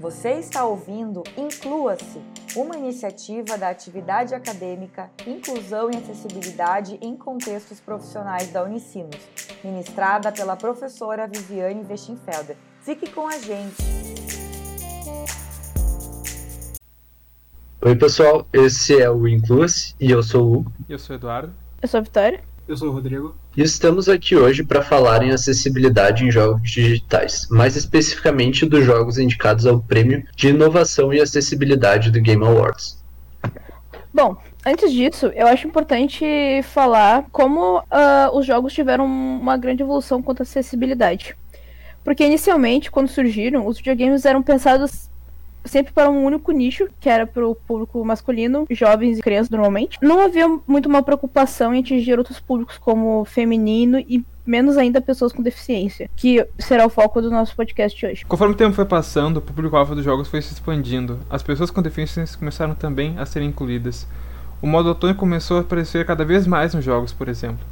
Você está ouvindo Inclua-se, uma iniciativa da atividade acadêmica Inclusão e Acessibilidade em Contextos Profissionais da Unicinos, ministrada pela professora Viviane Westenfelder. Fique com a gente! Oi, pessoal, esse é o Inclua-se e eu sou o Hugo. Eu sou o Eduardo. Eu sou a Vitória. Eu sou o Rodrigo. E estamos aqui hoje para falar em acessibilidade em jogos digitais, mais especificamente dos jogos indicados ao Prêmio de Inovação e Acessibilidade do Game Awards. Bom, antes disso, eu acho importante falar como uh, os jogos tiveram uma grande evolução quanto à acessibilidade. Porque inicialmente, quando surgiram, os videogames eram pensados sempre para um único nicho, que era para o público masculino, jovens e crianças normalmente. Não havia muito uma preocupação em atingir outros públicos como feminino e menos ainda pessoas com deficiência, que será o foco do nosso podcast hoje. Conforme o tempo foi passando, o público-alvo dos jogos foi se expandindo. As pessoas com deficiências começaram também a ser incluídas. O modo autônomo começou a aparecer cada vez mais nos jogos, por exemplo.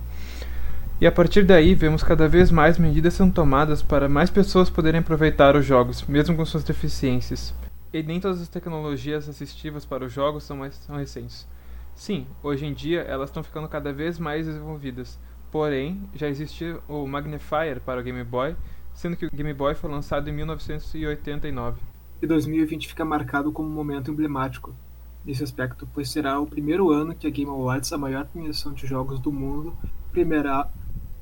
E a partir daí, vemos cada vez mais medidas sendo tomadas para mais pessoas poderem aproveitar os jogos, mesmo com suas deficiências. E nem todas as tecnologias assistivas para os jogos são, mais, são recentes. Sim, hoje em dia elas estão ficando cada vez mais desenvolvidas. Porém, já existia o Magnifier para o Game Boy, sendo que o Game Boy foi lançado em 1989. E 2020 fica marcado como um momento emblemático nesse aspecto, pois será o primeiro ano que a Game Awards, a maior premiação de jogos do mundo, premiará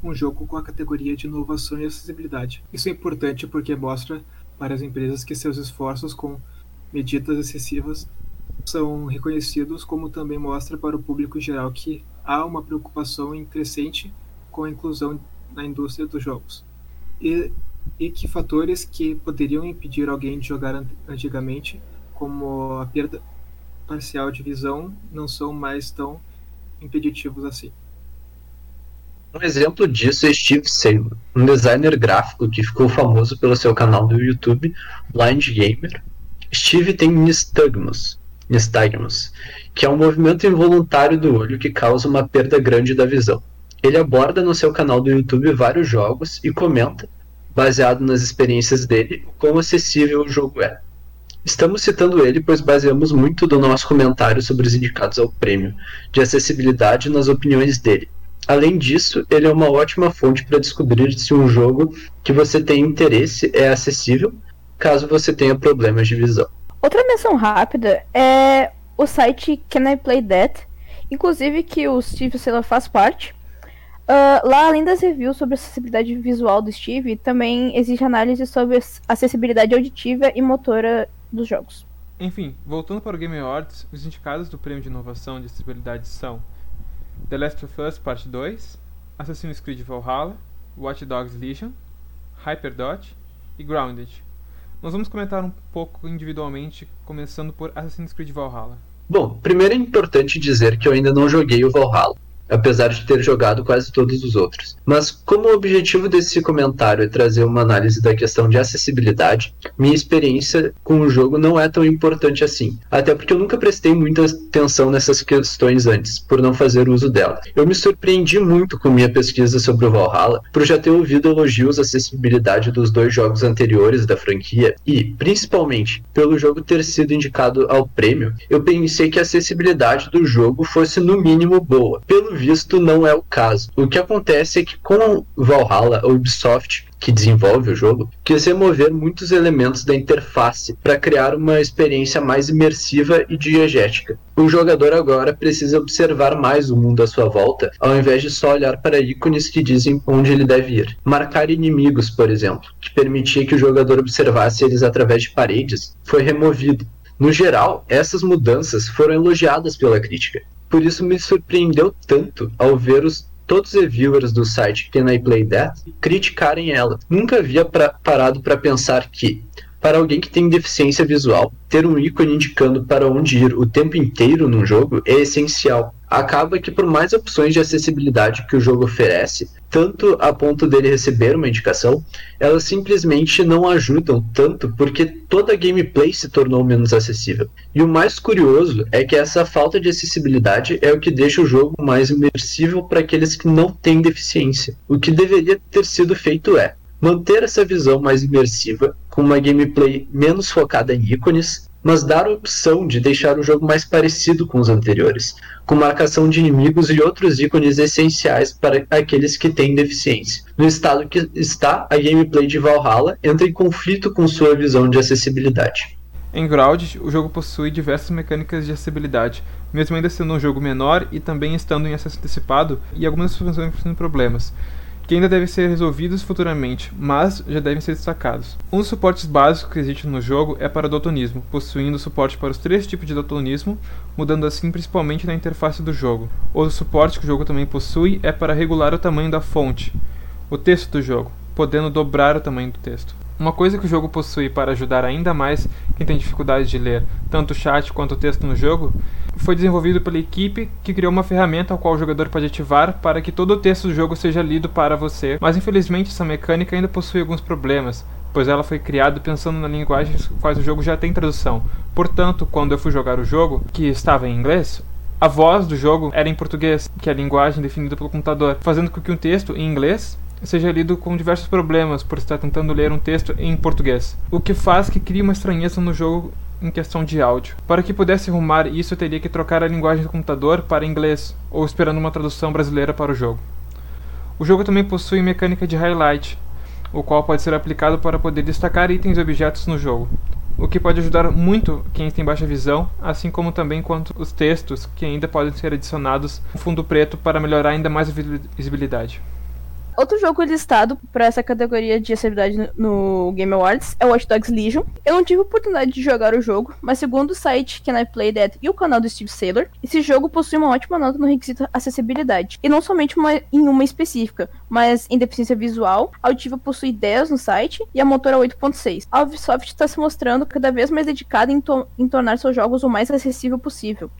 um jogo com a categoria de inovação e acessibilidade. Isso é importante porque mostra para as empresas que seus esforços com medidas excessivas são reconhecidos, como também mostra para o público geral que há uma preocupação crescente com a inclusão na indústria dos jogos. E, e que fatores que poderiam impedir alguém de jogar antigamente, como a perda parcial de visão, não são mais tão impeditivos assim. Um exemplo disso é Steve Saylor, um designer gráfico que ficou famoso pelo seu canal do YouTube Blind Gamer, Steve tem nistagmus, nistagmus, que é um movimento involuntário do olho que causa uma perda grande da visão. Ele aborda no seu canal do YouTube vários jogos e comenta, baseado nas experiências dele, quão acessível o jogo é. Estamos citando ele pois baseamos muito do nosso comentário sobre os indicados ao prêmio de acessibilidade nas opiniões dele. Além disso, ele é uma ótima fonte para descobrir se um jogo que você tem interesse é acessível caso você tenha problemas de visão. Outra menção rápida é o site Can I Play That, inclusive que o Steve Saylor faz parte. Uh, lá, além das reviews sobre acessibilidade visual do Steve, também existe análise sobre acessibilidade auditiva e motora dos jogos. Enfim, voltando para o Game Awards, os indicados do Prêmio de Inovação de Acessibilidade são The Last of Us Part 2, Assassin's Creed Valhalla, Watch Dogs Legion, Hyperdot e Grounded. Nós vamos comentar um pouco individualmente, começando por Assassin's Creed Valhalla. Bom, primeiro é importante dizer que eu ainda não joguei o Valhalla apesar de ter jogado quase todos os outros. Mas como o objetivo desse comentário é trazer uma análise da questão de acessibilidade, minha experiência com o jogo não é tão importante assim, até porque eu nunca prestei muita atenção nessas questões antes, por não fazer uso delas. Eu me surpreendi muito com minha pesquisa sobre o Valhalla, por já ter ouvido elogios à acessibilidade dos dois jogos anteriores da franquia e, principalmente, pelo jogo ter sido indicado ao prêmio, eu pensei que a acessibilidade do jogo fosse no mínimo boa. Pelo visto, não é o caso. O que acontece é que com Valhalla, a Ubisoft que desenvolve o jogo, quis remover muitos elementos da interface para criar uma experiência mais imersiva e diegética. O jogador agora precisa observar mais o mundo à sua volta, ao invés de só olhar para ícones que dizem onde ele deve ir. Marcar inimigos, por exemplo, que permitia que o jogador observasse eles através de paredes, foi removido. No geral, essas mudanças foram elogiadas pela crítica. Por isso me surpreendeu tanto ao ver os todos os reviewers do site Can I Play That criticarem ela. Nunca havia pra, parado para pensar que, para alguém que tem deficiência visual, ter um ícone indicando para onde ir o tempo inteiro num jogo é essencial acaba que por mais opções de acessibilidade que o jogo oferece, tanto a ponto dele receber uma indicação, elas simplesmente não ajudam tanto porque toda a gameplay se tornou menos acessível. E o mais curioso é que essa falta de acessibilidade é o que deixa o jogo mais imersivo para aqueles que não têm deficiência. O que deveria ter sido feito é manter essa visão mais imersiva, com uma gameplay menos focada em ícones, mas dar a opção de deixar o jogo mais parecido com os anteriores, com marcação de inimigos e outros ícones essenciais para aqueles que têm deficiência. No estado que está, a gameplay de Valhalla entra em conflito com sua visão de acessibilidade. Em Grounded, o jogo possui diversas mecânicas de acessibilidade, mesmo ainda sendo um jogo menor e também estando em acesso antecipado e algumas enfrentando problemas, que ainda devem ser resolvidos futuramente, mas já devem ser destacados. Um dos suportes básicos que existe no jogo é para o daltonismo, possuindo suporte para os três tipos de daltonismo, mudando assim principalmente na interface do jogo. Outro suporte que o jogo também possui é para regular o tamanho da fonte, o texto do jogo, podendo dobrar o tamanho do texto. Uma coisa que o jogo possui para ajudar ainda mais quem tem dificuldade de ler tanto o chat quanto o texto no jogo foi desenvolvido pela equipe que criou uma ferramenta a qual o jogador pode ativar para que todo o texto do jogo seja lido para você, mas infelizmente essa mecânica ainda possui alguns problemas, pois ela foi criada pensando na linguagem quais o jogo já tem tradução. Portanto, quando eu fui jogar o jogo, que estava em inglês, a voz do jogo era em português, que é a linguagem definida pelo computador, fazendo com que um texto em inglês seja lido com diversos problemas por estar tentando ler um texto em português, o que faz que crie uma estranheza no jogo em questão de áudio. Para que pudesse arrumar isso, eu teria que trocar a linguagem do computador para inglês, ou esperando uma tradução brasileira para o jogo. O jogo também possui mecânica de highlight, o qual pode ser aplicado para poder destacar itens e objetos no jogo, o que pode ajudar muito quem tem baixa visão, assim como também quanto os textos que ainda podem ser adicionados no fundo preto para melhorar ainda mais a visibilidade. Outro jogo listado para essa categoria de acessibilidade no Game Awards é Watch Dogs Legion. Eu não tive oportunidade de jogar o jogo, mas segundo o site Can I Play That e o canal do Steve Saylor, esse jogo possui uma ótima nota no requisito acessibilidade. E não somente uma, em uma específica, mas em deficiência visual, a auditiva possui 10 no site e a motora 8.6. A Ubisoft está se mostrando cada vez mais dedicada em, to em tornar seus jogos o mais acessível possível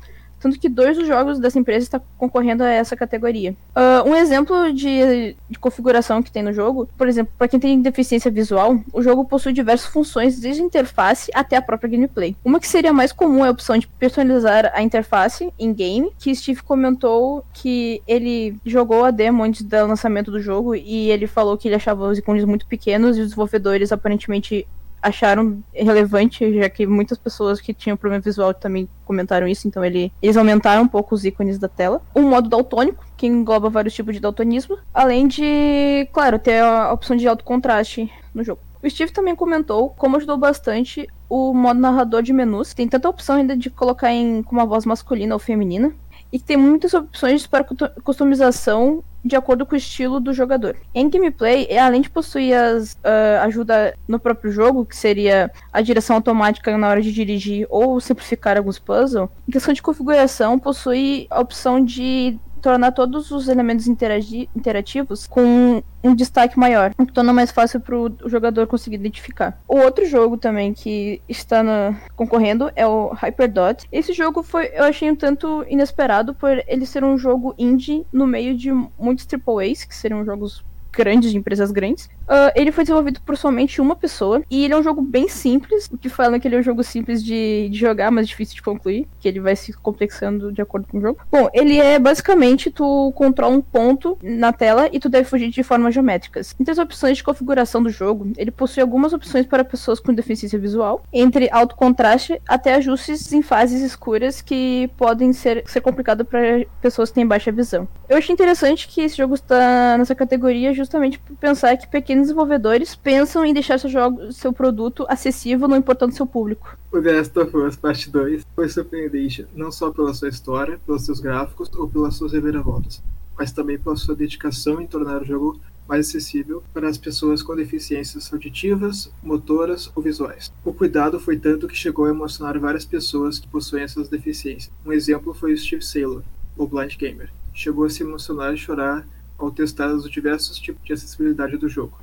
tanto que dois dos jogos dessa empresa estão concorrendo a essa categoria. Uh, um exemplo de, de, configuração que tem no jogo, por exemplo, para quem tem deficiência visual, o jogo possui diversas funções, desde a interface até a própria gameplay. Uma que seria mais comum é a opção de personalizar a interface em game, que Steve comentou que ele jogou a demo antes do lançamento do jogo e ele falou que ele achava os ícones muito pequenos e os desenvolvedores aparentemente acharam relevante, já que muitas pessoas que tinham problema visual também comentaram isso, então ele, eles aumentaram um pouco os ícones da tela. Um modo daltônico, que engloba vários tipos de daltonismo, além de, claro, ter a opção de alto contraste no jogo. O Steve também comentou como ajudou bastante o modo narrador de menus. Tem tanta opção ainda de colocar em com uma voz masculina ou feminina e tem muitas opções para customização de acordo com o estilo do jogador. Em gameplay, é, além de possuir as uh, ajuda no próprio jogo, que seria a direção automática na hora de dirigir ou simplificar alguns puzzles, em questão de configuração, possui a opção de tornar todos os elementos interativos com um destaque maior, o que torna mais fácil para o jogador conseguir identificar. O outro jogo também que está na, concorrendo é o Hyperdot. Esse jogo foi, eu achei um tanto inesperado por ele ser um jogo indie no meio de muitos AAAs, que seriam jogos grandes, de empresas grandes. Uh, ele foi desenvolvido por somente uma pessoa e ele é um jogo bem simples, o que fala que ele é um jogo simples de, de jogar, mas difícil de concluir, que ele vai se complexando de acordo com o jogo. Bom, ele é basicamente tu controla um ponto na tela e tu deve fugir de formas geométricas. Entre as opções de configuração do jogo, ele possui algumas opções para pessoas com deficiência visual, entre alto contraste até ajustes em fases escuras que podem ser, ser complicado para pessoas que têm baixa visão. Eu achei interessante que esse jogo está nessa categoria justamente por pensar que pequenos desenvolvedores pensam em deixar seu, jogo, seu produto acessível, não importando seu público. O The Last of Us Parte 2 foi surpreendente não só pela sua história, pelos seus gráficos ou pelas suas reviravoltas, mas também pela sua dedicação em tornar o jogo mais acessível para as pessoas com deficiências auditivas, motoras ou visuais. O cuidado foi tanto que chegou a emocionar várias pessoas que possuem essas deficiências. Um exemplo foi o Steve Saylor, o Blind Gamer. Chegou a se emocionar e chorar ao testar os diversos tipos de acessibilidade do jogo.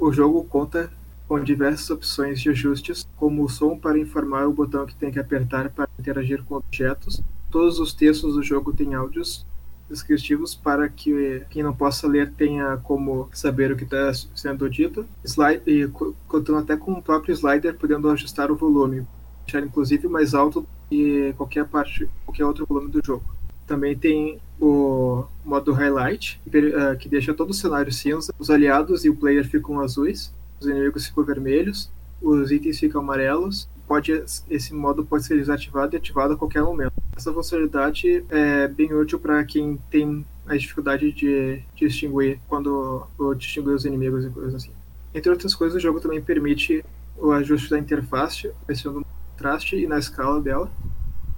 O jogo conta com diversas opções de ajustes, como o som para informar o botão que tem que apertar para interagir com objetos. Todos os textos do jogo têm áudios descritivos para que quem não possa ler tenha como saber o que está sendo dito. Slide, e contando até com o próprio slider, podendo ajustar o volume, deixar inclusive mais alto que qualquer parte, qualquer outro volume do jogo Também tem o modo highlight, que, que deixa todo o cenário cinza. Os aliados e o player ficam azuis, os inimigos ficam vermelhos, os itens ficam amarelos. Pode, esse modo pode ser desativado e ativado a qualquer momento. Essa funcionalidade é bem útil para quem tem a dificuldade de distinguir quando ou distinguir os inimigos e coisas assim. Entre outras coisas, o jogo também permite o ajuste da interface, pensando no contraste e na escala dela,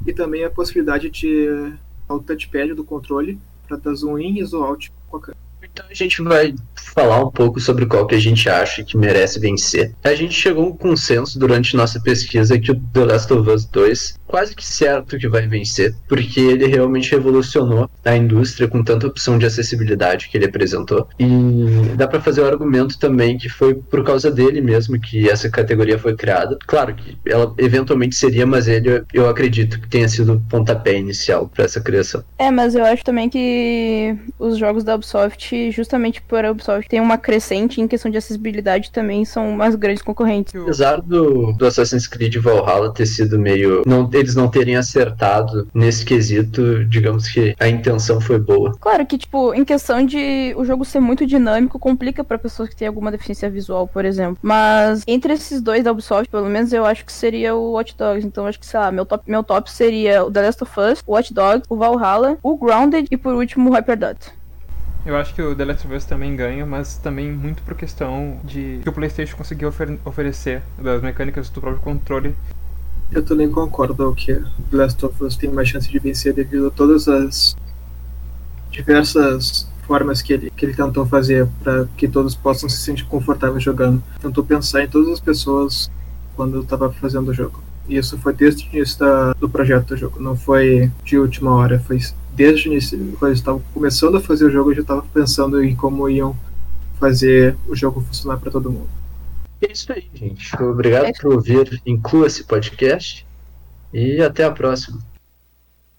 e também a possibilidade de ao touchpad do controle para dar zoom in e zoom out com a câmera. Então a gente vai falar um pouco sobre qual que a gente acha que merece vencer. A gente chegou a um consenso durante nossa pesquisa que o The Last of Us 2 quase que certo que vai vencer, porque ele realmente revolucionou a indústria com tanta opção de acessibilidade que ele apresentou. E dá para fazer o argumento também que foi por causa dele mesmo que essa categoria foi criada. Claro que ela eventualmente seria, mas ele eu acredito que tenha sido o pontapé inicial para essa criação. É, mas eu acho também que os jogos da Ubisoft, justamente por a Ubisoft ter uma crescente em questão de acessibilidade, também são mais grandes concorrentes. Apesar do, do Assassin's Creed Valhalla ter sido meio não eles não terem acertado nesse quesito, digamos que a intenção foi boa. Claro que, tipo, em questão de o jogo ser muito dinâmico, complica para pessoas que têm alguma deficiência visual, por exemplo. Mas entre esses dois da Ubisoft, pelo menos eu acho que seria o Watch Dogs. Então acho que, sei lá, meu top, meu top seria o The Last of Us, o Watch Dogs, o Valhalla, o Grounded e por último o Hyperdot. Eu acho que o The Last of Us também ganha, mas também muito por questão de que o PlayStation conseguiu ofer oferecer das mecânicas do próprio controle eu também concordo que Last of Us tem mais chance de vencer devido a todas as diversas formas que ele, que ele tentou fazer para que todos possam se sentir confortáveis jogando. Tentou pensar em todas as pessoas quando estava fazendo o jogo. E isso foi desde o início da, do projeto do jogo, não foi de última hora, foi desde o início, quando eles estavam começando a fazer o jogo, eu já estava pensando em como iam fazer o jogo funcionar para todo mundo. É isso aí, gente. Obrigado é. por ouvir Inclua esse podcast e até a próxima.